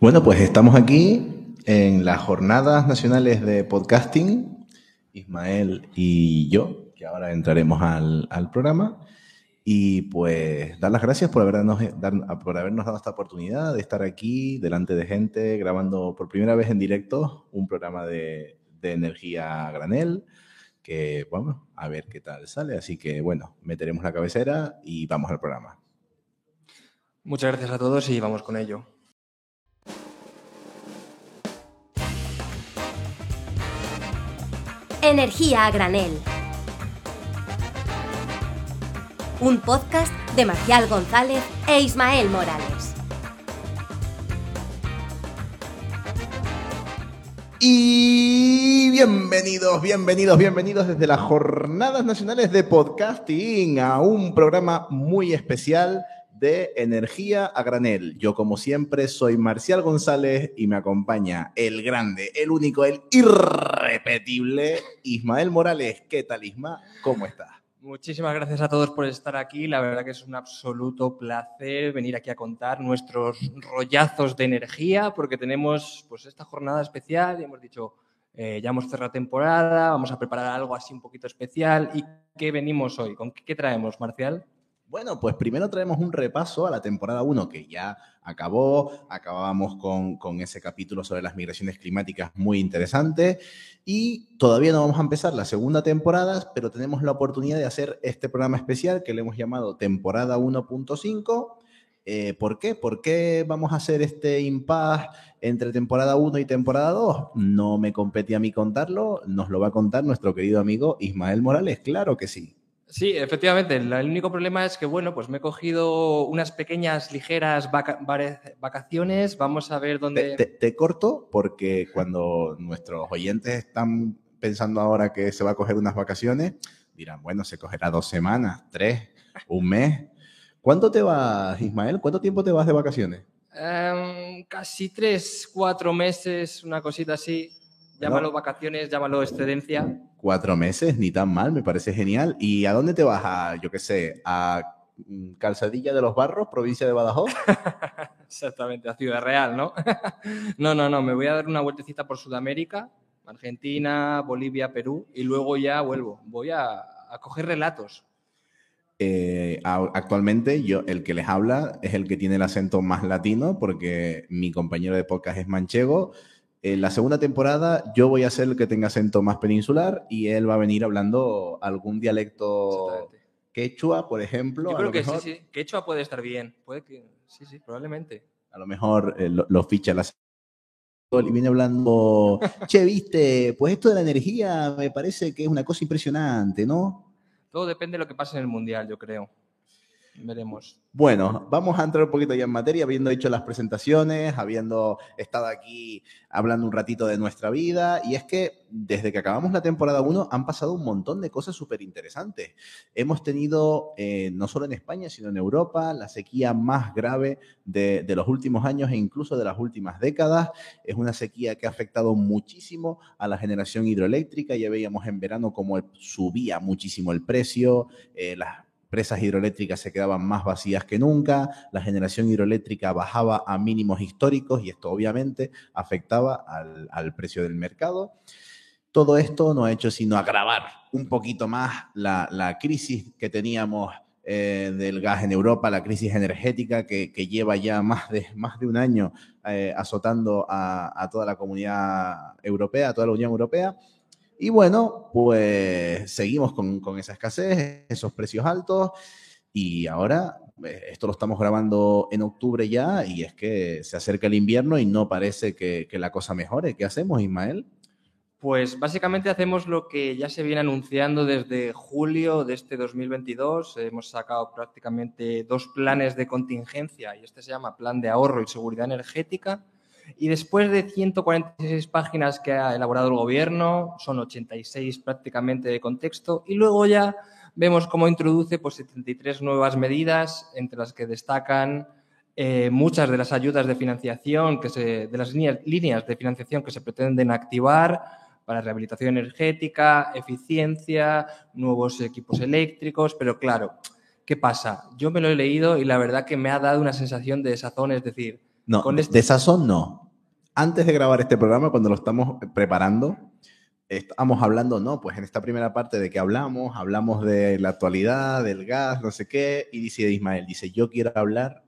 Bueno, pues estamos aquí en las jornadas nacionales de podcasting, Ismael y yo, que ahora entraremos al, al programa. Y pues dar las gracias por habernos, dar, por habernos dado esta oportunidad de estar aquí delante de gente grabando por primera vez en directo un programa de, de energía granel que vamos a ver qué tal sale. Así que bueno, meteremos la cabecera y vamos al programa. Muchas gracias a todos y vamos con ello. Energía a granel. Un podcast de Marcial González e Ismael Morales. Y bienvenidos, bienvenidos, bienvenidos desde las Jornadas Nacionales de Podcasting a un programa muy especial de Energía a Granel. Yo, como siempre, soy Marcial González y me acompaña el grande, el único, el irrepetible Ismael Morales. ¿Qué tal, Isma? ¿Cómo estás? Muchísimas gracias a todos por estar aquí. La verdad que es un absoluto placer venir aquí a contar nuestros rollazos de energía, porque tenemos pues esta jornada especial y hemos dicho, eh, ya hemos cerrado temporada, vamos a preparar algo así un poquito especial. ¿Y qué venimos hoy? ¿Con qué, qué traemos, Marcial? Bueno, pues primero traemos un repaso a la temporada 1 que ya acabó. Acabábamos con, con, ese capítulo sobre las migraciones climáticas muy interesante. Y todavía no vamos a empezar la segunda temporada, pero tenemos la oportunidad de hacer este programa especial que le hemos llamado temporada 1.5. Eh, ¿Por qué? ¿Por qué vamos a hacer este impasse entre temporada 1 y temporada 2? No me compete a mí contarlo, nos lo va a contar nuestro querido amigo Ismael Morales, claro que sí. Sí, efectivamente. El único problema es que, bueno, pues me he cogido unas pequeñas, ligeras vaca vacaciones. Vamos a ver dónde. Te, te, te, corto porque cuando nuestros oyentes están pensando ahora que se va a coger unas vacaciones, dirán, bueno, se cogerá dos semanas, tres, un mes. ¿Cuánto te vas, Ismael? ¿Cuánto tiempo te vas de vacaciones? Um, casi tres, cuatro meses, una cosita así. Llámalo no. vacaciones, llámalo excedencia. Cuatro meses, ni tan mal, me parece genial. ¿Y a dónde te vas? A, yo qué sé, a Calzadilla de los Barros, provincia de Badajoz. Exactamente, a Ciudad Real, ¿no? no, no, no, me voy a dar una vueltecita por Sudamérica, Argentina, Bolivia, Perú, y luego ya vuelvo. Voy a, a coger relatos. Eh, actualmente yo, el que les habla es el que tiene el acento más latino, porque mi compañero de podcast es manchego. En la segunda temporada yo voy a ser el que tenga acento más peninsular y él va a venir hablando algún dialecto quechua, por ejemplo. Yo creo que mejor, sí, sí. Quechua puede estar bien. Puede que, sí, sí, probablemente. A lo mejor eh, lo, lo, ficha la y viene hablando, che, viste, pues esto de la energía me parece que es una cosa impresionante, ¿no? Todo depende de lo que pase en el Mundial, yo creo. Veremos. Bueno, vamos a entrar un poquito ya en materia, habiendo hecho las presentaciones, habiendo estado aquí hablando un ratito de nuestra vida. Y es que desde que acabamos la temporada 1 han pasado un montón de cosas súper interesantes. Hemos tenido, eh, no solo en España, sino en Europa, la sequía más grave de, de los últimos años e incluso de las últimas décadas. Es una sequía que ha afectado muchísimo a la generación hidroeléctrica. Ya veíamos en verano cómo subía muchísimo el precio, eh, las presas hidroeléctricas se quedaban más vacías que nunca, la generación hidroeléctrica bajaba a mínimos históricos y esto obviamente afectaba al, al precio del mercado. Todo esto no ha hecho sino agravar un poquito más la, la crisis que teníamos eh, del gas en Europa, la crisis energética que, que lleva ya más de, más de un año eh, azotando a, a toda la comunidad europea, a toda la Unión Europea. Y bueno, pues seguimos con, con, esa escasez, esos precios altos. Y ahora, eh, esto lo estamos grabando en octubre ya, y es que se acerca el invierno y no parece que, que la cosa mejore. ¿Qué hacemos, Ismael? Pues básicamente hacemos lo que ya se viene anunciando desde julio de este 2022. Hemos sacado prácticamente dos planes de contingencia y este se llama Plan de Ahorro y Seguridad Energética y después de 146 páginas que ha elaborado el gobierno, son 86 prácticamente de contexto, y luego ya vemos cómo introduce pues, 73 nuevas medidas, entre las que destacan eh, muchas de las ayudas de financiación, que se, de las líneas, líneas de financiación que se pretenden activar para rehabilitación energética, eficiencia, nuevos equipos eléctricos, pero claro, ¿qué pasa? Yo me lo he leído y la verdad que me ha dado una sensación de desazón, es decir, No, Con este- de sazón no. Antes de grabar este programa, cuando lo estamos preparando, estamos hablando, ¿no? Pues en esta primera parte de que hablamos, hablamos de la actualidad, del gas, no sé qué, y dice Ismael, dice, yo quiero hablar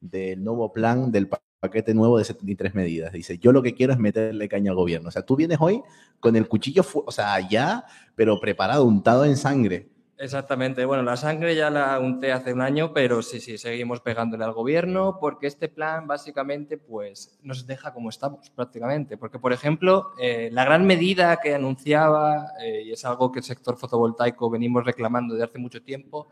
del nuevo plan, del pa- paquete nuevo de 73 medidas. Dice, yo lo que quiero es meterle caña al gobierno. O sea, tú vienes hoy con el cuchillo, o sea, ya, pero preparado, untado en sangre. Exactamente. Bueno, la sangre ya la unté hace un año, pero sí, sí, seguimos pegándole al gobierno porque este plan básicamente pues nos deja como estamos prácticamente. Porque, por ejemplo, eh, la gran medida que anunciaba, eh, y es algo que el sector fotovoltaico venimos reclamando desde hace mucho tiempo,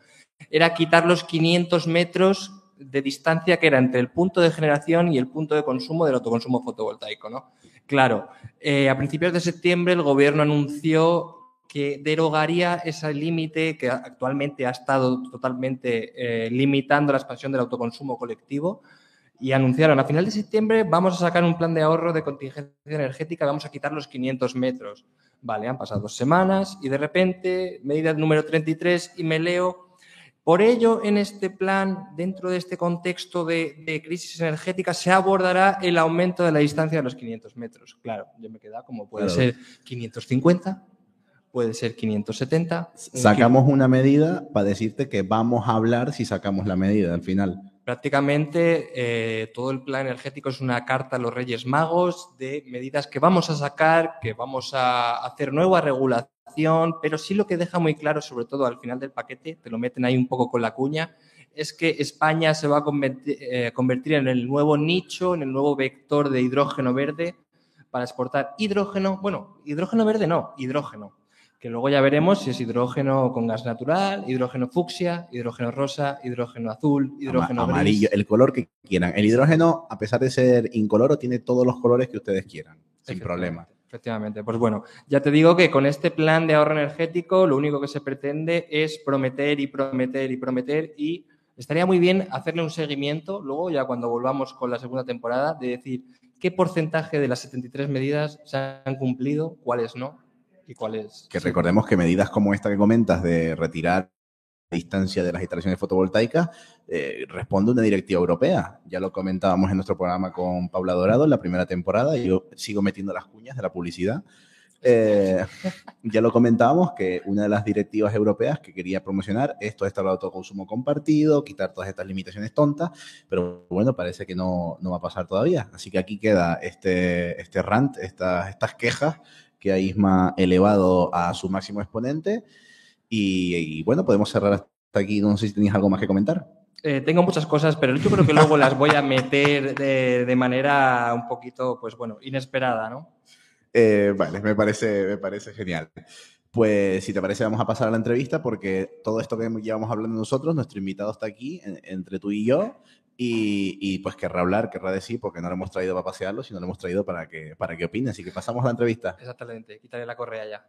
era quitar los 500 metros de distancia que era entre el punto de generación y el punto de consumo del autoconsumo fotovoltaico, ¿no? Claro, eh, a principios de septiembre el gobierno anunció que derogaría ese límite que actualmente ha estado totalmente eh, limitando la expansión del autoconsumo colectivo y anunciaron a final de septiembre vamos a sacar un plan de ahorro de contingencia energética, vamos a quitar los 500 metros. Vale, han pasado dos semanas y de repente, medida número 33 y me leo, por ello en este plan, dentro de este contexto de, de crisis energética, se abordará el aumento de la distancia de los 500 metros. Claro, yo me queda como puede Claro. ser 550, puede ser 570. un Sacamos una medida para decirte que vamos a hablar si sacamos la medida al final. Prácticamente eh, todo el plan energético es una carta a los Reyes Magos de medidas que vamos a sacar, que vamos a hacer nueva regulación, pero sí lo que deja muy claro, sobre todo al final del paquete, te lo meten ahí un poco con la cuña, es que España se va a convertir, eh, convertir en el nuevo nicho, en el nuevo vector de hidrógeno verde para exportar hidrógeno, bueno, hidrógeno verde no, hidrógeno, que luego ya veremos si es hidrógeno con gas natural, hidrógeno fucsia, hidrógeno rosa, hidrógeno azul, hidrógeno Ama- gris. amarillo, el color que quieran. El hidrógeno, a pesar de ser incoloro, tiene todos los colores que ustedes quieran, sin problema. Efectivamente. Pues bueno, ya te digo que con este plan de ahorro energético lo único que se pretende es prometer y prometer y prometer y estaría muy bien hacerle un seguimiento luego ya cuando volvamos con la segunda temporada de decir qué porcentaje de las 73 medidas se han cumplido, cuáles no y cuáles... Que sí. recordemos que medidas como esta que comentas de retirar la distancia de las instalaciones fotovoltaicas eh, responde a una directiva europea. Ya lo comentábamos en nuestro programa con Paula Dorado en la primera temporada y yo sigo metiendo las cuñas de la publicidad. Eh, ya lo comentábamos que una de las directivas europeas que quería promocionar esto es el autoconsumo compartido, quitar todas estas limitaciones tontas, pero bueno, parece que no, no va a pasar todavía. Así que aquí queda este, este rant, estas, estas quejas que ha Isma elevado a su máximo exponente. Y, y bueno, podemos cerrar hasta aquí. No sé si tenéis algo más que comentar. Eh, tengo muchas cosas, pero yo creo que luego las voy a meter de, de manera un poquito, pues bueno, inesperada, ¿no? Eh, vale, me parece, me parece genial. Pues si te parece, vamos a pasar a la entrevista porque todo esto que llevamos hablando nosotros, nuestro invitado está aquí en- entre tú y yo. Y, y, pues querrá hablar, querrá decir, porque no lo hemos traído para pasearlo, sino lo hemos traído para que, para que opine. Así que pasamos a la entrevista. Exactamente, quitaré la correa ya.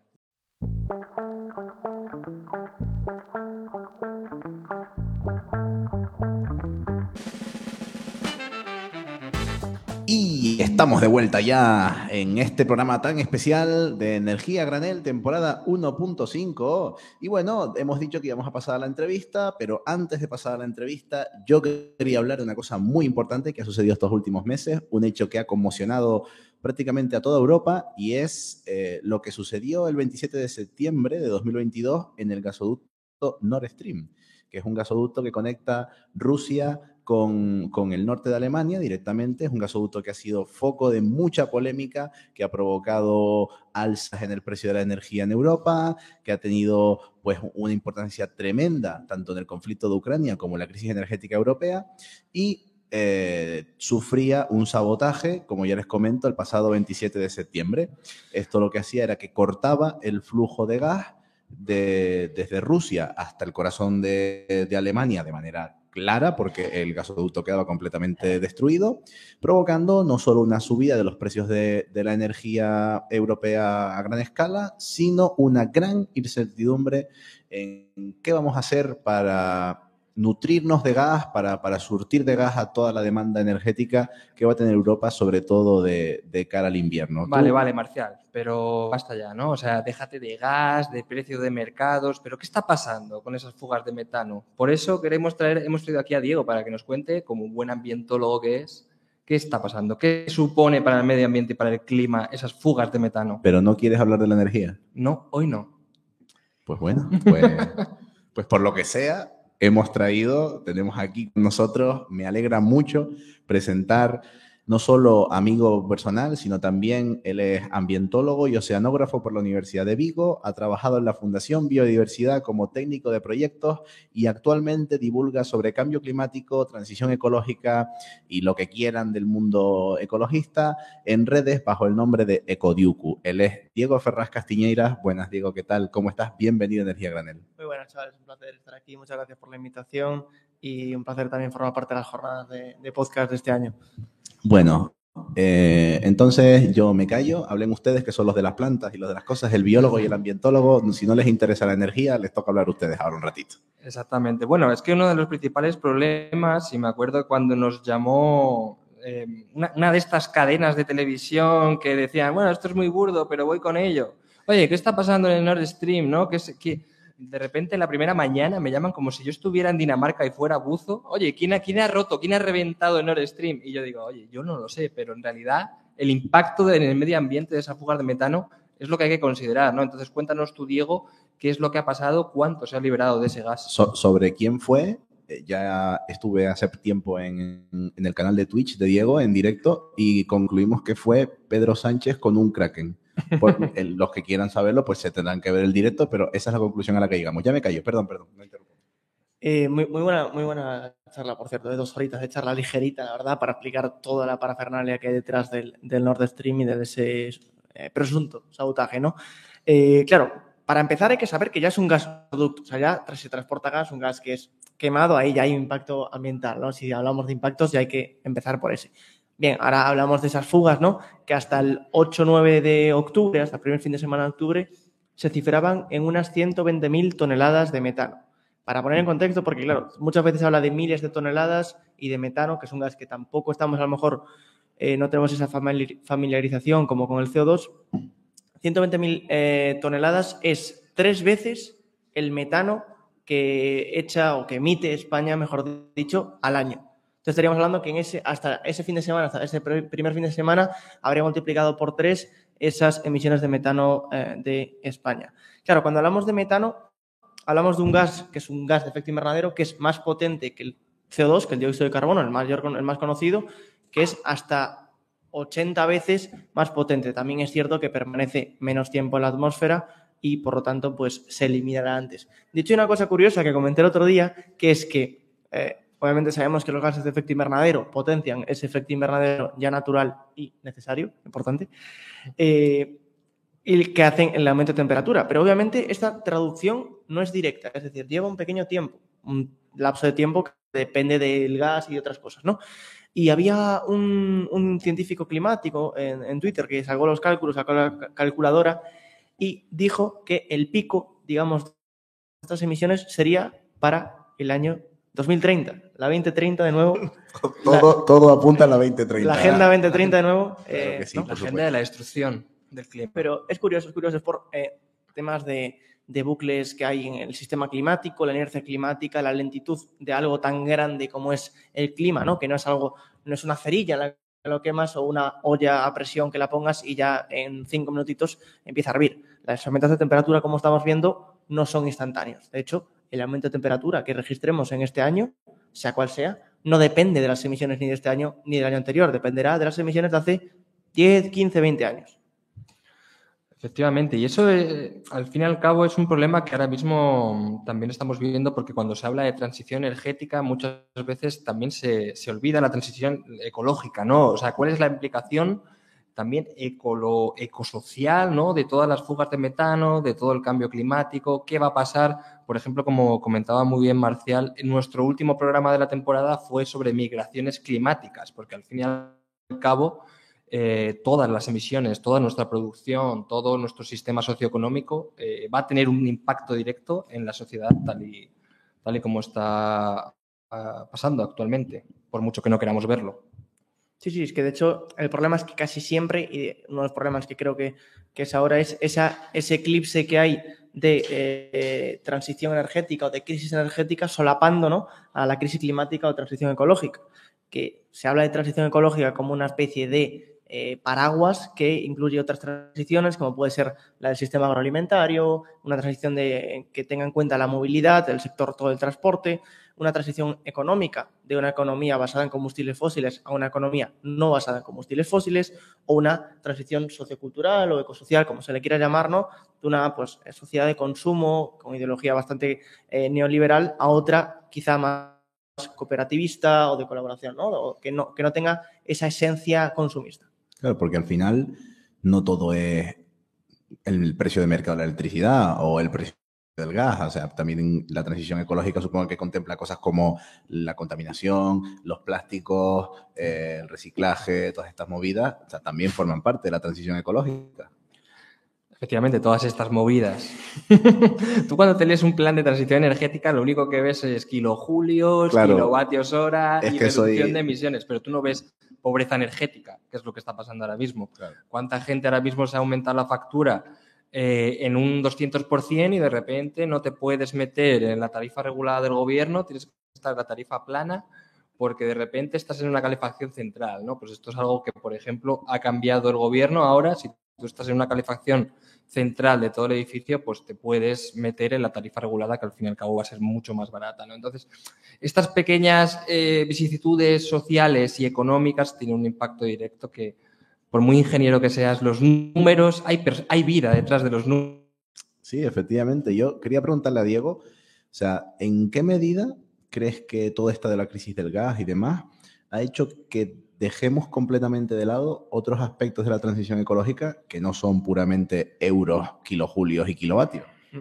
Estamos de vuelta ya en este programa tan especial de Energía Granel, temporada 1.5. Y bueno, hemos dicho que íbamos a pasar a la entrevista, pero antes de pasar a la entrevista, yo quería hablar de una cosa muy importante que ha sucedido estos últimos meses, un hecho que ha conmocionado prácticamente a toda Europa y es eh, lo que sucedió el 27 de septiembre de 2022 en el gasoducto Nord Stream, que es un gasoducto que conecta Rusia con, con, el norte de Alemania directamente. Es un gasoducto que ha sido foco de mucha polémica, que ha provocado alzas en el precio de la energía en Europa, que ha tenido pues una importancia tremenda tanto en el conflicto de Ucrania como en la crisis energética europea y eh, sufría un sabotaje, como ya les comento, el pasado 27 de septiembre. Esto lo que hacía era que cortaba el flujo de gas de, desde Rusia hasta el corazón de, de Alemania de manera clara porque el gasoducto quedaba completamente destruido, provocando no solo una subida de los precios de, la energía europea a gran escala, sino una gran incertidumbre en qué vamos a hacer para nutrirnos de gas, para, para surtir de gas a toda la demanda energética que va a tener Europa, sobre todo de, de cara al invierno. Vale, ¿Tú? vale, Marcial, pero basta ya, ¿no? O sea, déjate de gas, de precio de mercados, pero ¿qué está pasando con esas fugas de metano? Por eso queremos traer, hemos traído aquí a Diego para que nos cuente, como un buen ambientólogo que es, ¿Qué está pasando? ¿Qué supone para el medio ambiente y para el clima esas fugas de metano? Pero no quieres hablar de la energía. No, hoy no. Pues bueno, pues, pues por lo que sea, hemos traído, tenemos aquí con nosotros, me alegra mucho presentar no solo amigo personal, sino también él es ambientólogo y oceanógrafo por la Universidad de Vigo, ha trabajado en la Fundación Biodiversidad como técnico de proyectos y actualmente divulga sobre cambio climático, transición ecológica y lo que quieran del mundo ecologista en redes bajo el nombre de Ecodiucu. Él es Diego Ferraz Castiñeiras. Buenas, Diego, ¿qué tal? ¿Cómo estás? Bienvenido a Energía Granel. Muy buenas, chavales. Un placer estar aquí. Muchas gracias por la invitación y un placer también formar parte de las jornadas de, de podcast de este año. Bueno, eh, entonces yo me callo, hablen ustedes que son los de las plantas y los de las cosas, el biólogo y el ambientólogo, si no les interesa la energía, les toca hablar a ustedes ahora un ratito. Exactamente. Bueno, es que uno de los principales problemas, y me acuerdo cuando nos llamó eh, una, una, de estas cadenas de televisión que decían, bueno, esto es muy burdo, pero voy con ello. Oye, ¿qué está pasando en el Nord Stream? ¿no? ¿Qué, qué, de repente la primera mañana me llaman como si yo estuviera en Dinamarca y fuera buzo. Oye, ¿quién ha, quién ha roto? ¿Quién ha reventado el Nord Stream? Y yo digo, oye, yo no lo sé, pero en realidad el impacto en el medio ambiente de esa fuga de metano es lo que hay que considerar, ¿no? Entonces cuéntanos tú, Diego, qué es lo que ha pasado, cuánto se ha liberado de ese gas. So, sobre quién fue, eh, ya estuve hace tiempo en, en, el canal de Twitch de Diego en directo y concluimos que fue Pedro Sánchez con un kraken. Por, el, los que quieran saberlo, pues se tendrán que ver el directo, pero esa es la conclusión a la que llegamos. Ya me callo, perdón, perdón. No eh, muy, muy, buena, muy buena charla, por cierto, de dos horitas de charla ligerita, la verdad, para explicar toda la parafernalia que hay detrás del, del Nord Stream y de ese eh, presunto sabotaje, ¿no? Eh, claro, para empezar hay que saber que ya es un gasoducto, o sea, ya se transporta gas, un gas que es quemado, ahí ya hay un impacto ambiental, ¿no? Si hablamos de impactos ya hay que empezar por ese. Bien, ahora hablamos de esas fugas, ¿no? Que hasta el 8-9 de octubre, hasta el primer fin de semana de octubre, se cifraban en unas 120.000 toneladas de metano. Para poner en contexto, porque claro, muchas veces habla de miles de toneladas y de metano, que es un gas que tampoco estamos, a lo mejor, eh, no tenemos esa familiarización como con el CO2. 120.000 eh, toneladas es tres veces el metano que echa o que emite España, mejor dicho, al año. Entonces estaríamos hablando que en ese, hasta ese fin de semana, hasta ese primer fin de semana, habría multiplicado por tres esas emisiones de metano eh, de España. Claro, cuando hablamos de metano, hablamos de un gas que es un gas de efecto invernadero que es más potente que el CO2, que el dióxido de carbono, el, mayor, el más conocido, que es hasta 80 veces más potente. También es cierto que permanece menos tiempo en la atmósfera y por lo tanto pues se eliminará antes. De hay una cosa curiosa que comenté el otro día, que es que eh, Obviamente sabemos que los gases de efecto invernadero potencian ese efecto invernadero ya natural y necesario, importante, eh, y que hacen el aumento de temperatura. Pero obviamente esta traducción no es directa, es decir, lleva un pequeño tiempo, un lapso de tiempo que depende del gas y otras cosas, ¿no? Y había un, un científico climático en, en, Twitter que sacó los cálculos, sacó la calculadora y dijo que el pico, digamos, de estas emisiones sería para el año 2030, la 2030 de nuevo. todo, la, todo apunta a la 2030. La Agenda 2030 de nuevo. Claro eh, sí, ¿no? La Agenda de la destrucción del clima. Pero es curioso, es curioso, es por eh, temas de, de, bucles que hay en el sistema climático, la inercia climática, la lentitud de algo tan grande como es el clima, ¿no? Que no es algo, no es una cerilla la que lo quemas o una olla a presión que la pongas y ya en cinco minutitos empieza a hervir. Las aumentos de temperatura, como estamos viendo, no son instantáneos. De hecho, el aumento de temperatura que registremos en este año, sea cual sea, no depende de las emisiones ni de este año ni del año anterior, dependerá de las emisiones de hace 10, 15, 20 años. Efectivamente, y eso eh, al fin y al cabo es un problema que ahora mismo también estamos viviendo porque cuando se habla de transición energética muchas veces también se, se olvida la transición ecológica, ¿no? O sea, ¿cuál es la implicación también ecolo, ecosocial, ¿no? De todas las fugas de metano, de todo el cambio climático, qué va a pasar. Por ejemplo, como comentaba muy bien Marcial, nuestro último programa de la temporada fue sobre migraciones climáticas, porque al fin y al cabo eh, todas las emisiones, toda nuestra producción, todo nuestro sistema socioeconómico eh, va a tener un impacto directo en la sociedad tal y, tal y como está uh, pasando actualmente, por mucho que no queramos verlo. Sí, sí, es que de hecho el problema es que casi siempre, y uno de los problemas que creo que, que es ahora, es esa, ese eclipse que hay de eh, transición energética o de crisis energética solapando ¿no? a la crisis climática o transición ecológica. Que se habla de transición ecológica como una especie de eh, paraguas que incluye otras transiciones, como puede ser la del sistema agroalimentario, una transición de, que tenga en cuenta la movilidad, el sector todo el transporte, una transición económica de una economía basada en combustibles fósiles a una economía no basada en combustibles fósiles, o una transición sociocultural o ecosocial, como se le quiera llamar, ¿no? de una pues, sociedad de consumo con ideología bastante eh, neoliberal a otra quizá más cooperativista o de colaboración, ¿no? que, ¿no? que no tenga esa esencia consumista. Claro, porque al final no todo es el precio de mercado de la electricidad o el precio del gas, o sea, también la transición ecológica supongo que contempla cosas como la contaminación, los plásticos, eh, el reciclaje, todas estas movidas, o sea, también forman parte de la transición ecológica. Efectivamente, todas estas movidas. Tú cuando te lees un plan de transición energética, lo único que ves es kilojulios, kilovatios hora y reducción de emisiones, pero tú no ves pobreza energética, que es lo que está pasando ahora mismo. ¿Cuánta gente ahora mismo se ha aumentado la factura eh, en un 200% y de repente no te puedes meter en la tarifa regulada del gobierno, tienes que estar en la tarifa plana porque de repente estás en una calefacción central, ¿no? Pues esto es algo que, por ejemplo, ha cambiado el gobierno ahora. Si tú estás en una calefacción central de todo el edificio, pues te puedes meter en la tarifa regulada, que al fin y al cabo va a ser mucho más barata. ¿no? Entonces, estas pequeñas eh, vicisitudes sociales y económicas tienen un impacto directo que, por muy ingeniero que seas, los números, hay, hay vida detrás de los números. Sí, efectivamente. Yo quería preguntarle a Diego, o sea, ¿en qué medida crees que todo esto de la crisis del gas y demás ha hecho que dejemos completamente de lado otros aspectos de la transición ecológica que no son puramente euros, kilojulios y kilovatios. Mm.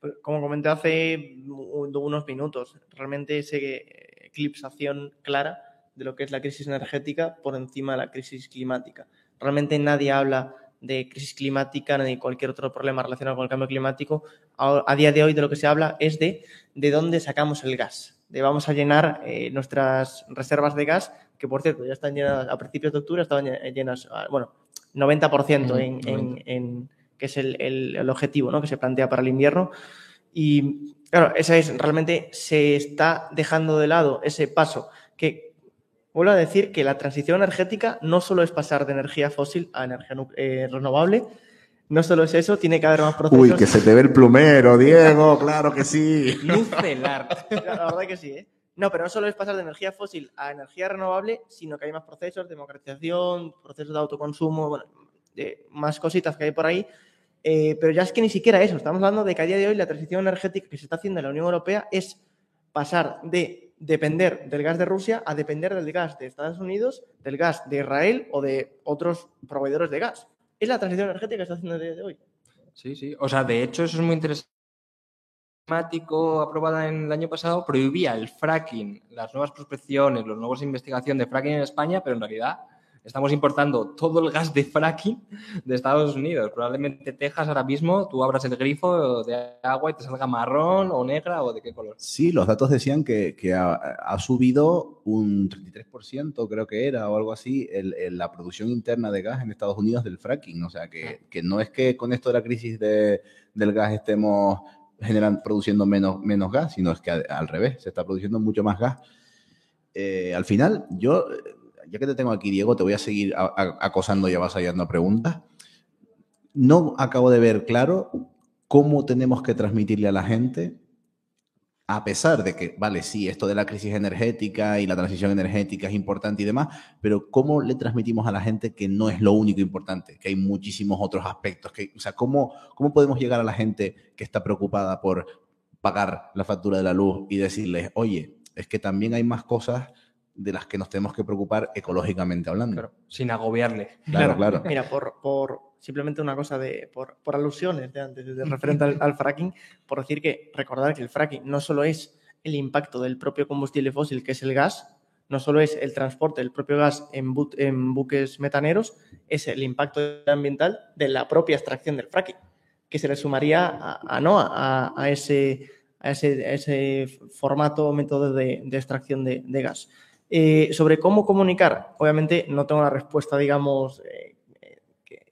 Pues, como comenté hace unos minutos, realmente ese eclipsación clara de lo que es la crisis energética por encima de la crisis climática. Realmente nadie habla de crisis climática ni de cualquier otro problema relacionado con el cambio climático. A, día de hoy de lo que se habla es de de dónde sacamos el gas, de vamos a llenar eh, nuestras reservas de gas que por cierto ya están llenas a principios de octubre, estaban llenas, ah, bueno, 90% en, en, que es el, el, objetivo ¿no? que se plantea para el invierno. Y claro, esa es realmente se está dejando de lado ese paso que vuelvo a decir que la transición energética no solo es pasar de energía fósil a energía eh, renovable, no solo es eso, tiene que haber más procesos. Uy, que se te ve el plumero, Diego, claro que sí. Lucelar. La verdad que sí, ¿eh? No, pero no solo es pasar de energía fósil a energía renovable, sino que hay más procesos, democratización, procesos de autoconsumo, bueno, más cositas que hay por ahí. Eh, pero ya es que ni siquiera eso, estamos hablando de que a día de hoy la transición energética que se está haciendo en la Unión Europea es pasar de depender del gas de Rusia a depender del gas de Estados Unidos, del gas de Israel o de otros proveedores de gas. Es la transición energética que está haciendo a día de hoy. Sí, sí. O sea, de hecho, eso es muy interesante aprobada en el año pasado prohibía el fracking, las nuevas prospecciones, los nuevos investigación de fracking en España, pero en realidad estamos importando todo el gas de fracking de Estados Unidos. Probablemente Texas ahora mismo tú abras el grifo de agua y te salga marrón o negra o de qué color. Sí, los datos decían que, ha, subido un 33%, creo que era, o algo así, la producción interna de gas en Estados Unidos del fracking. O sea, que, que no es que con esto de la crisis de, del gas estemos generan, produciendo menos, menos gas, sino es que al, revés, se está produciendo mucho más gas. Eh, al final, yo, ya que te tengo aquí, Diego, te voy a seguir acosando y avasallando preguntas. No acabo de ver claro cómo tenemos que transmitirle a la gente a pesar de que, vale, sí, esto de la crisis energética y la transición energética es importante y demás, pero ¿cómo le transmitimos a la gente que no es lo único importante, que hay muchísimos otros aspectos? Que, o sea, ¿cómo, ¿cómo podemos llegar a la gente que está preocupada por pagar la factura de la luz y decirles, oye, es que también hay más cosas de las que nos tenemos que preocupar ecológicamente hablando. sin agobiarle. Claro, claro. Mira, por, por, simplemente una cosa de, por, por alusiones de antes, de referente al, fracking, por decir que recordar que el fracking no solo es el impacto del propio combustible fósil, que es el gas, no solo es el transporte del propio gas en, en buques metaneros, es el impacto ambiental de la propia extracción del fracking, que se le sumaría a, no, a, a, ese, a, ese, ese, formato o método de, de extracción de, de gas. Eh, sobre cómo comunicar, obviamente no tengo la respuesta, digamos, eh,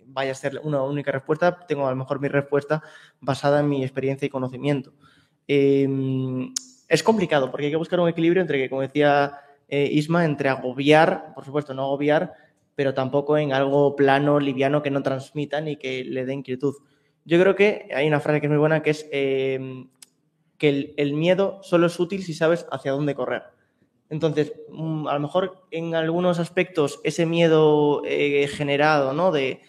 vaya a ser una única respuesta, tengo a lo mejor mi respuesta basada en mi experiencia y conocimiento. Eh, es complicado porque hay que buscar un equilibrio entre que, como decía eh, Isma, entre agobiar, por supuesto, no agobiar, pero tampoco en algo plano, liviano, que no transmita ni que le dé inquietud. Yo creo que hay una frase que es muy buena que es eh, que el, miedo solo es útil si sabes hacia dónde correr. Entonces, mm, a lo mejor en algunos aspectos ese miedo eh, generado, ¿no? De,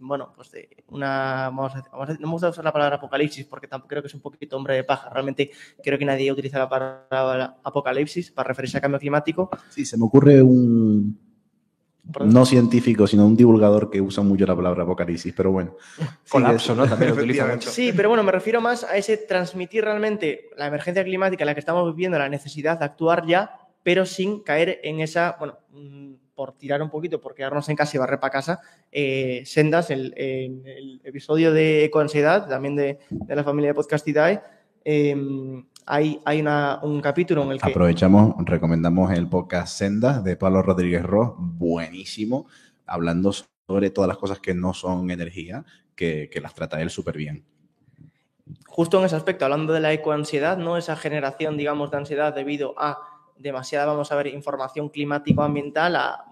bueno, pues de una, vamos a, vamos no me gusta usar la palabra apocalipsis porque tampoco creo que es un poquito hombre de paja. Realmente creo que nadie utiliza la palabra apocalipsis para referirse a cambio climático. Sí, se me ocurre un, no científico, sino un divulgador que usa mucho la palabra apocalipsis, pero bueno. Colapso, ¿no? También lo utiliza mucho. Sí, pero bueno, me refiero más a ese transmitir realmente la emergencia climática en la que estamos viviendo, la necesidad de actuar ya, pero sin caer en esa, bueno, mm, por tirar un poquito, por quedarnos en casa y barrer para casa, eh, sendas, el, el, el, episodio de Ecoansiedad, también de, de, la familia de Podcastidae, eh, hay, hay una, un capítulo en el que... Aprovechamos, recomendamos el podcast Sendas de Pablo Rodríguez Ross, buenísimo, hablando sobre todas las cosas que no son energía, que, que las trata él súper bien. Justo en ese aspecto, hablando de la ecoansiedad, ¿no? esa generación, digamos, de ansiedad debido a demasiada, vamos a ver, información climático-ambiental, a,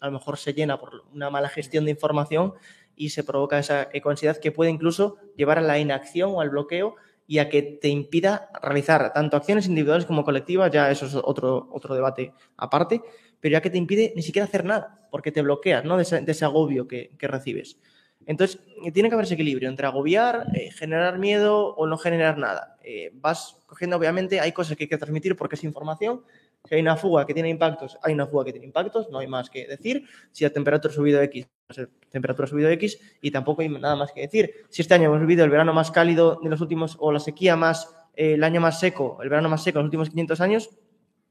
a lo mejor se llena por una mala gestión de información y se provoca esa ecoansiedad que puede incluso llevar a la inacción o al bloqueo y a que te impida realizar tanto acciones individuales como colectivas, ya eso es otro, otro debate aparte, pero ya que te impide ni siquiera hacer nada, porque te bloqueas ¿no? de, ese, de ese agobio que, que, recibes. Entonces, tiene que haber ese equilibrio entre agobiar, eh, generar miedo o no generar nada. Eh, vas cogiendo, obviamente, hay cosas que hay que transmitir porque es información. Si hay una fuga que tiene impactos, hay una fuga que tiene impactos, no hay más que decir. Si la temperatura ha subido X, temperatura ha subido X y tampoco hay nada más que decir. Si este año hemos vivido el verano más cálido de los últimos, o la sequía más, eh, el año más seco, el verano más seco en los últimos 500 años,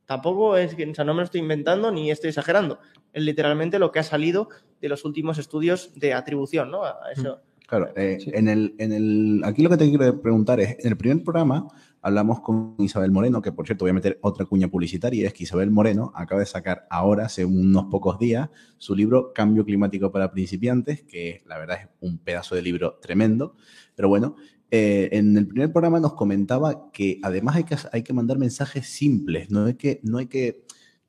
tampoco es que, o sea, no me lo estoy inventando ni estoy exagerando. Es literalmente lo que ha salido de los últimos estudios de atribución, ¿no? A eso. Claro, eh, sí. en, el, en el, aquí lo que te quiero preguntar es, en el primer programa hablamos con Isabel Moreno, que por cierto voy a meter otra cuña publicitaria, es que Isabel Moreno acaba de sacar ahora, hace unos pocos días, su libro Cambio Climático para Principiantes, que la verdad es un pedazo de libro tremendo, pero bueno, eh, en el primer programa nos comentaba que además hay que, hay que mandar mensajes simples, no hay que, no hay que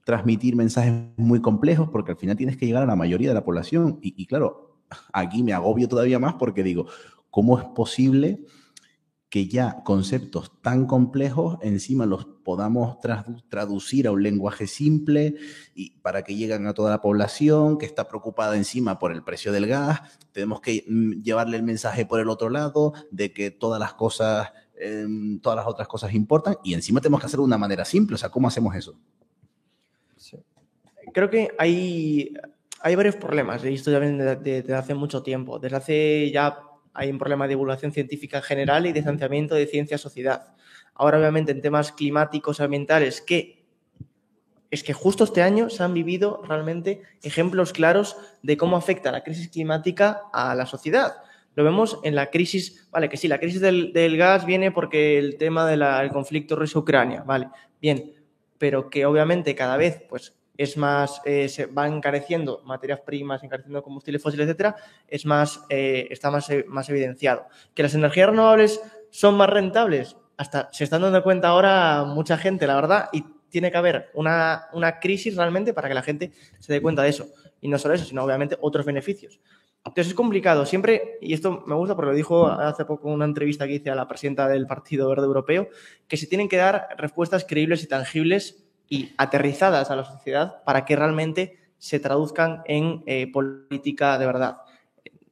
transmitir mensajes muy complejos, porque al final tienes que llegar a la mayoría de la población, y, y claro, aquí me agobio todavía más porque digo, ¿cómo es posible que ya conceptos tan complejos encima los podamos tradu traducir a un lenguaje simple y para que lleguen a toda la población que está preocupada encima por el precio del gas? Tenemos que mm, llevarle el mensaje por el otro lado de que todas las cosas, eh, todas las otras cosas importan y encima tenemos que hacerlo de una manera simple. O sea, ¿cómo hacemos eso? Creo que hay hay varios problemas, he visto ya desde hace mucho tiempo. Desde hace ya hay un problema de divulgación científica en general y distanciamiento de ciencia-sociedad. Ahora, obviamente, en temas climáticos, ambientales, que es que justo este año se han vivido realmente ejemplos claros de cómo afecta la crisis climática a la sociedad. Lo vemos en la crisis, vale, que sí, la crisis del, gas viene porque el tema del de conflicto Rusia-Ucrania, vale, bien, pero que obviamente cada vez, pues, es más, eh, se van encareciendo materias primas, encareciendo combustibles fósiles, etcétera, es más, eh, está más, más evidenciado. Que las energías renovables son más rentables, hasta se están dando cuenta ahora mucha gente, la verdad, y tiene que haber una, una crisis realmente para que la gente se dé cuenta de eso. Y no solo eso, sino obviamente otros beneficios. Entonces es complicado. Siempre, y esto me gusta porque lo dijo hace poco una entrevista que hice a la presidenta del Partido Verde Europeo, que se tienen que dar respuestas creíbles y tangibles y aterrizadas a la sociedad para que realmente se traduzcan en eh, política de verdad.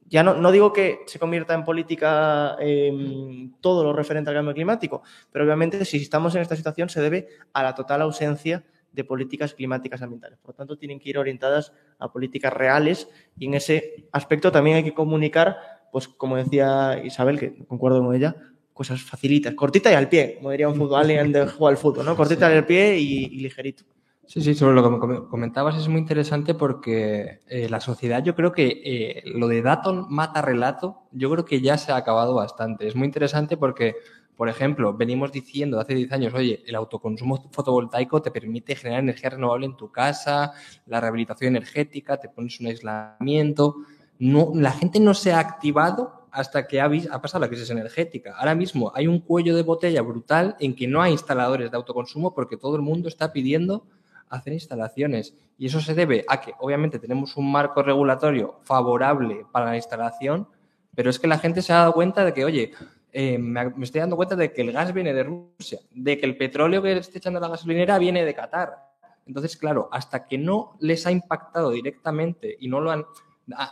Ya no, no, digo que se convierta en política eh, todo lo referente al cambio climático, pero obviamente si estamos en esta situación se debe a la total ausencia de políticas climáticas ambientales. Por lo tanto, tienen que ir orientadas a políticas reales y en ese aspecto también hay que comunicar, pues como decía Isabel, que concuerdo con ella, cosas facilitas, cortita y al pie, como diría un fútbol, alguien de jugar al fútbol, ¿no? Cortita y al pie y, y, ligerito. Sí, sí, sobre lo que comentabas es muy interesante porque eh, la sociedad, yo creo que eh, lo de dato mata relato, yo creo que ya se ha acabado bastante. Es muy interesante porque, por ejemplo, venimos diciendo hace 10 años, oye, el autoconsumo fotovoltaico te permite generar energía renovable en tu casa, la rehabilitación energética, te pones un aislamiento, no, la gente no se ha activado hasta que ha, pasado la crisis energética. Ahora mismo hay un cuello de botella brutal en que no hay instaladores de autoconsumo porque todo el mundo está pidiendo hacer instalaciones. Y eso se debe a que obviamente tenemos un marco regulatorio favorable para la instalación, pero es que la gente se ha dado cuenta de que, oye, eh, me, estoy dando cuenta de que el gas viene de Rusia, de que el petróleo que esté echando la gasolinera viene de Qatar. Entonces, claro, hasta que no les ha impactado directamente y no lo han,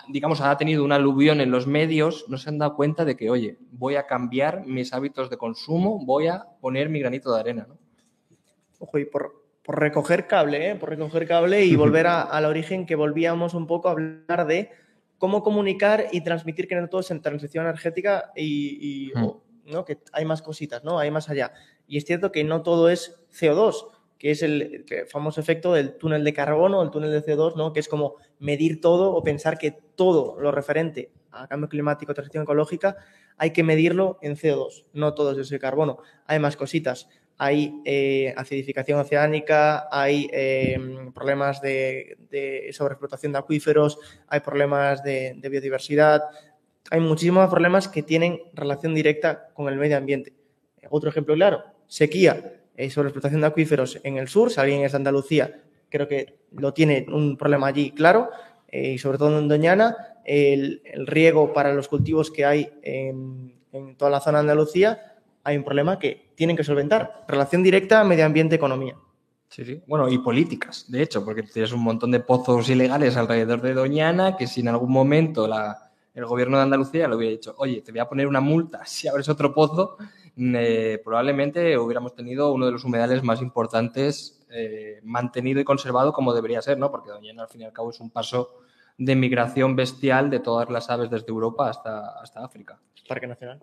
digamos, ha tenido un aluvión en los medios, no se han dado cuenta de que, oye, voy a cambiar mis hábitos de consumo, voy a poner mi granito de arena. ¿no? Ojo, y por, por recoger cable, ¿eh? por recoger cable y volver a- al origen que volvíamos un poco a hablar de cómo comunicar y transmitir que no todo es en transición energética y, y, o, ¿no? que hay más cositas, ¿no? hay más allá. Y es cierto que no todo es CO2, que es el, el famoso efecto del túnel de carbono, el túnel de CO2, ¿no? que es como medir todo o pensar que todo lo referente a cambio climático, transición ecológica, hay que medirlo en CO2, no todo es ese carbono. Hay más cositas hay eh, acidificación oceánica, hay eh, problemas de, de sobreexplotación de acuíferos, hay problemas de, de biodiversidad, hay muchísimos problemas que tienen relación directa con el medio ambiente. Otro ejemplo claro, sequía, eh, sobreexplotación de acuíferos en el sur, si alguien es de Andalucía, creo que lo tiene un problema allí claro, eh, y sobre todo en Doñana, el, riego para los cultivos que hay en, toda la zona de Andalucía, hay un problema que tienen que solventar. Relación directa medio ambiente-economía. Sí, sí. Bueno, y políticas, de hecho, porque tienes un montón de pozos ilegales alrededor de Doñana que si en algún momento el gobierno de Andalucía le hubiera dicho, oye, te voy a poner una multa si abres otro pozo, eh, probablemente hubiéramos tenido uno de los humedales más importantes eh, mantenido y conservado como debería ser, ¿no? Porque Doñana al fin y al cabo es un paso de migración bestial de todas las aves desde Europa hasta, hasta África. Parque Nacional.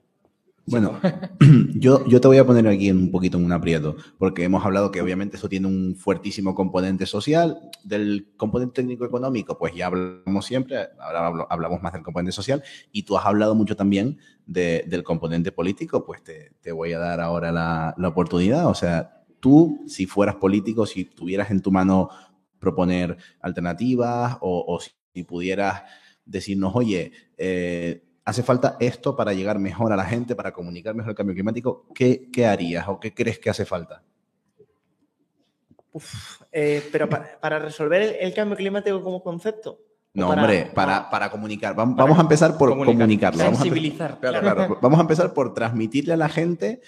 Bueno, yo, yo te voy a poner aquí un poquito en un aprieto, porque hemos hablado que obviamente esto tiene un fuertísimo componente social. Del componente técnico-económico, pues ya hablamos siempre, ahora hablo- hablamos más del componente social, y tú has hablado mucho también de- del componente político, pues te, te voy a dar ahora la, la oportunidad. O sea, tú, si fueras político, si tuvieras en tu mano proponer alternativas o, o si pudieras decirnos, oye, eh, hace falta esto para llegar mejor a la gente, para comunicar mejor el cambio climático, ¿qué, qué harías o qué crees que hace falta? Eh, pero para, para resolver el, el cambio climático como concepto. No, para- hombre, para, para comunicar. Vam- Vamos, a empezar por Comunicar. comunicarlo. Vamos a, Sensibilizar. claro, claro. Vamos a empezar por transmitirle a la gente,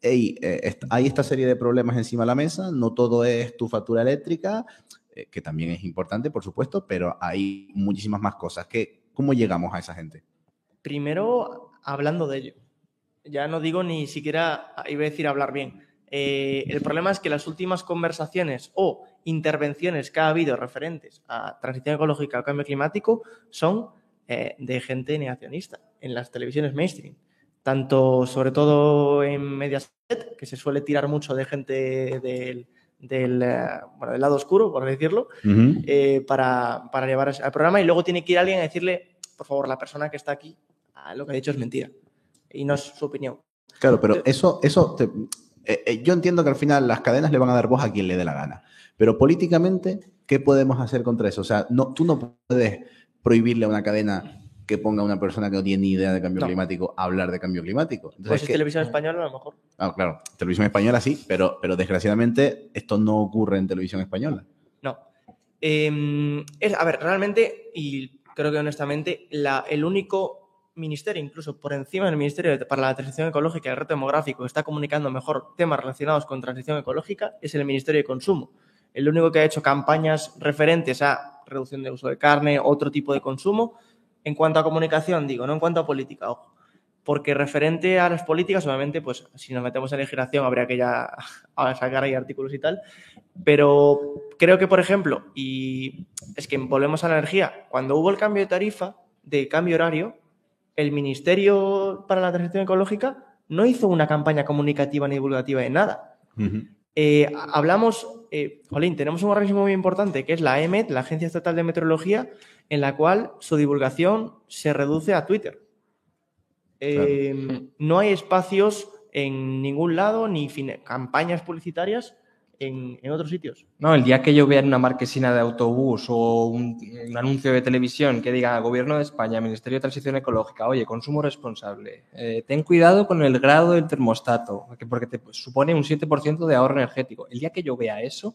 hey, eh, est- hay esta serie de problemas encima de la mesa, no todo es tu factura eléctrica, eh, que también es importante, por supuesto, pero hay muchísimas más cosas. ¿Qué, ¿Cómo llegamos a esa gente? Primero, hablando de ello. Ya no digo ni siquiera, iba a decir hablar bien. Eh, el problema es que las últimas conversaciones o intervenciones que ha habido referentes a transición ecológica o cambio climático son eh, de gente negacionista en las televisiones mainstream. Tanto, sobre todo en Mediaset, que se suele tirar mucho de gente del, del, eh, bueno, del lado oscuro, por decirlo, eh, para, para llevar al programa y luego tiene que ir alguien a decirle, por favor, la persona que está aquí, ah, lo que ha dicho es mentira y no es su opinión. Claro, pero eso, eso te- eh, eh, yo entiendo que al final las cadenas le van a dar voz a quien le dé la gana. Pero políticamente, ¿qué podemos hacer contra eso? O sea, no, tú no puedes prohibirle a una cadena que ponga a una persona que no tiene ni idea de cambio No. climático a hablar de cambio climático. Entonces, Pues es ¿qué- televisión española a lo mejor. Ah, claro, televisión española sí, pero, pero desgraciadamente esto no ocurre en televisión española. No. Eh, es, a ver, realmente, y creo que honestamente, la, el único ministerio, incluso por encima del Ministerio para la Transición Ecológica y el Reto Demográfico, está comunicando mejor temas relacionados con transición ecológica, es el Ministerio de Consumo. El único que ha hecho campañas referentes a reducción de uso de carne, otro tipo de consumo, en cuanto a comunicación, digo, no en cuanto a política, ojo. Porque referente a las políticas, obviamente, pues si nos metemos en legislación habría que ya sacar ahí artículos y tal. Pero creo que, por ejemplo, y es que volvemos a la energía, cuando hubo el cambio de tarifa, de cambio horario, el Ministerio para la Transición Ecológica no hizo una campaña comunicativa ni divulgativa de nada. Eh, hablamos, eh, Jolín, tenemos un organismo muy importante que es la EMET, la Agencia Estatal de Meteorología, en la cual su divulgación se reduce a Twitter. Eh, No hay espacios en ningún lado, ni campañas publicitarias en, otros sitios. No, el día que yo vea en una marquesina de autobús o un, un anuncio de televisión que diga Gobierno de España, Ministerio de Transición Ecológica, oye, consumo responsable, eh, ten cuidado con el grado del termostato, porque- te supone un 7% de ahorro energético. El día que yo vea eso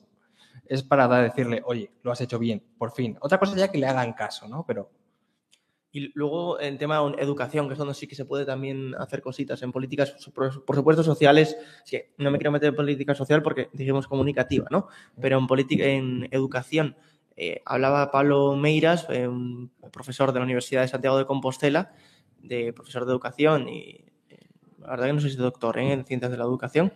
es para decirle, oye, lo has hecho bien, por fin. Otra cosa ya que le hagan caso, ¿no? Pero Y luego en tema de educación, que es donde sí que se puede también hacer cositas en políticas, por supuesto, sociales. No me quiero meter en política social porque dijimos comunicativa, ¿no? Pero en, política, en educación, eh, hablaba Pablo Meiras, eh, un profesor de la Universidad de Santiago de Compostela, de profesor de educación y eh, la verdad que no sé si doctor en ciencias de la educación,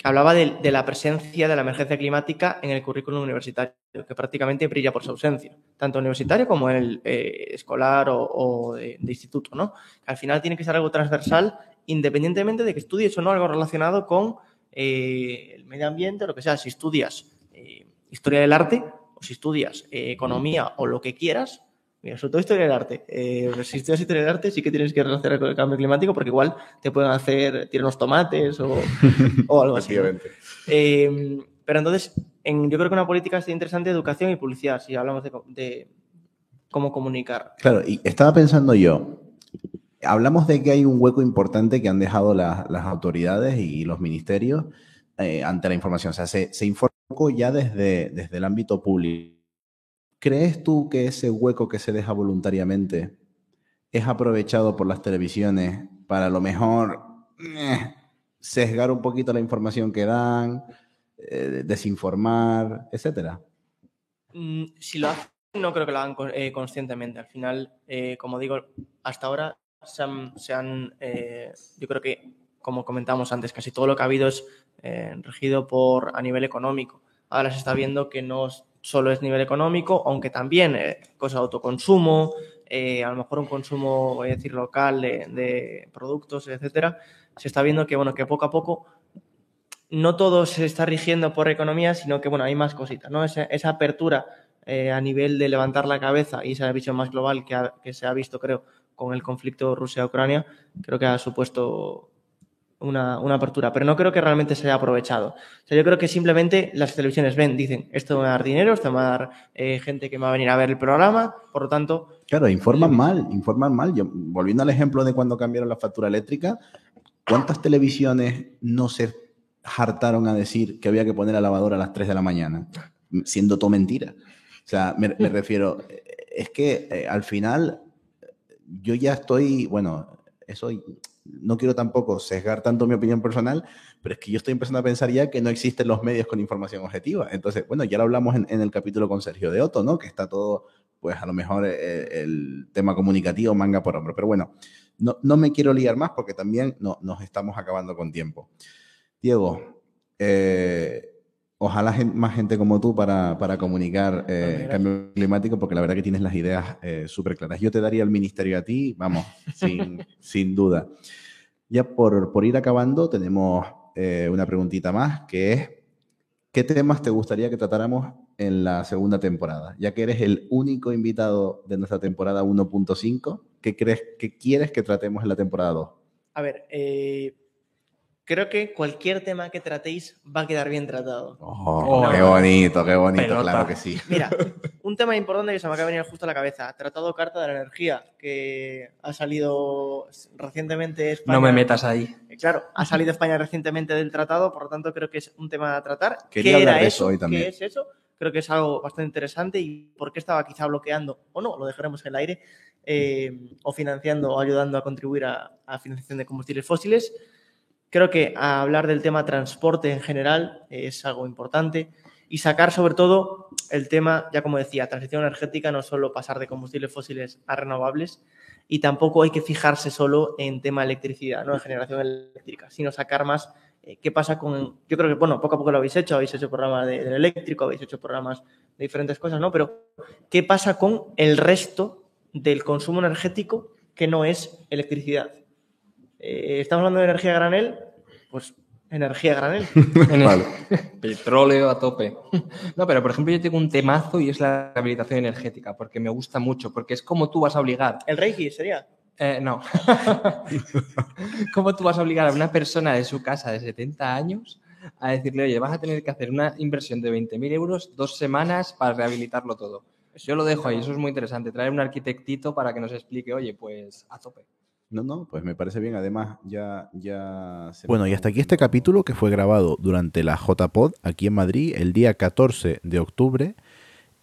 que hablaba de, la presencia de la emergencia climática en el currículum universitario, que prácticamente brilla por su ausencia, tanto universitario como el eh, escolar o, o de, instituto, ¿no? Al final tiene que ser algo transversal, independientemente de que estudies o no algo relacionado con eh, el medio ambiente, lo que sea. Si estudias eh, historia del arte, o si estudias economía o lo que quieras, Mira, sobre todo historia del arte. Eh, si estudias historia del arte, sí que tienes que relacionar con el cambio climático porque igual te pueden hacer tirar unos tomates o, o algo así. Eh, pero entonces, en- yo creo que una política es interesante educación y publicidad, si hablamos de, cómo comunicar. Claro, y estaba pensando yo, hablamos de que hay un hueco importante que han dejado las, las autoridades y los ministerios eh, ante la información. O sea, se, se informa un poco ya desde, desde el ámbito público. ¿Crees tú que ese hueco que se deja voluntariamente es aprovechado por las televisiones para a lo mejor eh, sesgar un poquito la información que dan, eh, desinformar, etcétera? Mm, si lo hacen, no creo que lo hagan eh, conscientemente. Al final, como digo, hasta ahora se han, se han, yo creo que, como comentamos antes, casi todo lo que ha habido es regido por a nivel económico. Ahora se está viendo que no solo es nivel económico, aunque también eh, cosas de autoconsumo, eh, a lo mejor un consumo, voy a decir, local de, de productos, etcétera. Se está viendo que, bueno, que poco a poco no todo se está rigiendo por economía, sino que bueno, hay más cositas, ¿no? Esa, esa apertura eh, a nivel de levantar la cabeza y esa visión más global que, ha- que se ha visto, creo, con el conflicto Rusia-Ucrania, creo que ha supuesto una, una apertura, pero no creo que realmente se haya aprovechado. O sea, yo creo que simplemente las televisiones ven, dicen, esto me va a dar dinero, esto me va a dar eh, gente que me va a venir a ver el programa, por lo tanto, Claro, informan mal, informan mal. Yo, volviendo al ejemplo de cuando cambiaron la factura eléctrica, ¿cuántas televisiones no se hartaron a decir que había que poner la lavadora a las 3 de la mañana? Siendo todo mentira. O sea, me, me refiero, es que eh, al final yo ya estoy, bueno, eso no quiero tampoco sesgar tanto mi opinión personal, pero es que yo estoy empezando a pensar ya que no existen los medios con información objetiva. Entonces, bueno, ya lo hablamos en, el capítulo con Sergio de Otto, ¿no? Que está todo, pues a lo mejor eh, el tema comunicativo manga por hombro. Pero bueno, no, no me quiero liar más porque también no, nos estamos acabando con tiempo. Diego, eh, ojalá gen- más gente como tú para, para comunicar eh, gracias. cambio climático, porque la verdad que tienes las ideas eh, súper claras. Yo te daría el ministerio a ti, vamos, sin, sin duda. Ya por, por ir acabando, tenemos eh, una preguntita más, que es, ¿qué temas te gustaría que tratáramos en la segunda temporada? Ya que eres el único invitado de nuestra temporada 1.5, ¿qué crees que quieres que tratemos en la temporada 2? a ver, eh, creo que cualquier tema que tratéis va a quedar bien tratado. Oh, No. qué bonito, qué bonito, Pelota. claro que sí. Mira, un tema importante que se me acaba de venir justo a la cabeza. Tratado Carta de la Energía, que ha salido recientemente España. no me metas ahí. Claro, ha salido España recientemente del tratado, por lo tanto creo que es un tema a tratar. Quería ¿Qué hablar era de eso hoy también. ¿Qué es eso? Creo que es algo bastante interesante y por qué estaba quizá bloqueando, o no, lo dejaremos en el aire, eh, o financiando o ayudando a contribuir a, a financiación de combustibles fósiles. Creo que hablar del tema transporte en general es algo importante y sacar sobre todo el tema, ya como decía, transición energética, no solo pasar de combustibles fósiles a renovables y tampoco hay que fijarse solo en tema electricidad, ¿no? en generación eléctrica, sino sacar más eh, qué pasa con, yo creo que, bueno, poco a poco lo habéis hecho, habéis hecho programas de, del eléctrico, habéis hecho programas de diferentes cosas, ¿no? Pero ¿qué pasa con el resto del consumo energético que no es electricidad? Eh, ¿Estamos hablando de energía granel? Pues energía granel. En el- Vale. Petróleo a tope. No, pero por ejemplo yo tengo un temazo y es la rehabilitación energética, porque me gusta mucho, porque es como tú vas a obligar El Reiki sería. Eh, no. ¿Cómo tú vas a obligar a una persona de su casa de 70 años a decirle, oye, vas a tener que hacer una inversión de 20.000 euros dos semanas para rehabilitarlo todo. Yo lo dejo ahí, eso es muy interesante. Traer un arquitectito para que nos explique, oye, pues a tope. No, no, pues me parece bien. Además, ya, ya. Bueno, y hasta aquí este capítulo que fue grabado durante la JPod aquí en Madrid el día 14 de octubre.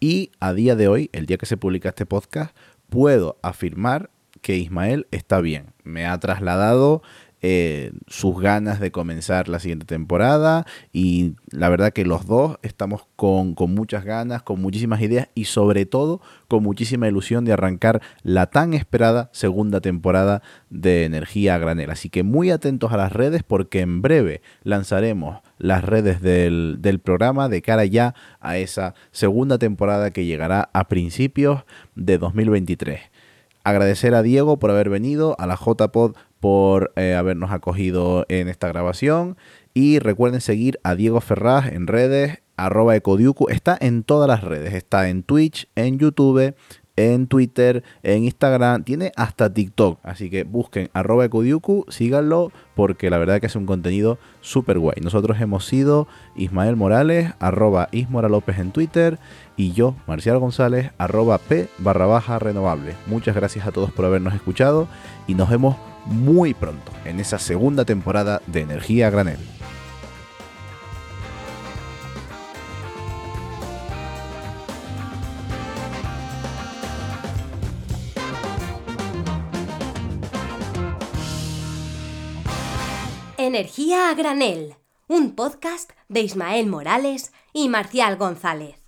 Y a día de hoy, el día que se publica este podcast, puedo afirmar que Ismael está bien. Me ha trasladado eh, sus ganas de comenzar la siguiente temporada y la verdad que los dos estamos con, con, muchas ganas, con muchísimas ideas y sobre todo con muchísima ilusión de arrancar la tan esperada segunda temporada de Energía a Granel. Así que muy atentos a las redes porque en breve lanzaremos las redes del, del programa de cara ya a esa segunda temporada que llegará a principios de 2023 agradecer a Diego por haber venido, a la JPod por eh, habernos acogido en esta grabación. Y recuerden seguir a Diego Ferraz en redes, arroba ecodiucu. Está en todas las redes. Está en Twitch, en YouTube, en Twitter, en Instagram, tiene hasta TikTok. Así que busquen arroba ecodiucu, síganlo, porque la verdad que es un contenido súper guay. Nosotros hemos sido Ismael Morales, arroba Ismora López en Twitter, y yo, Marcial González, arroba P barra baja renovable. Muchas gracias a todos por habernos escuchado y nos vemos muy pronto en esa segunda temporada de Energía Granel. Energía a granel, un podcast de Ismael Morales y Marcial González.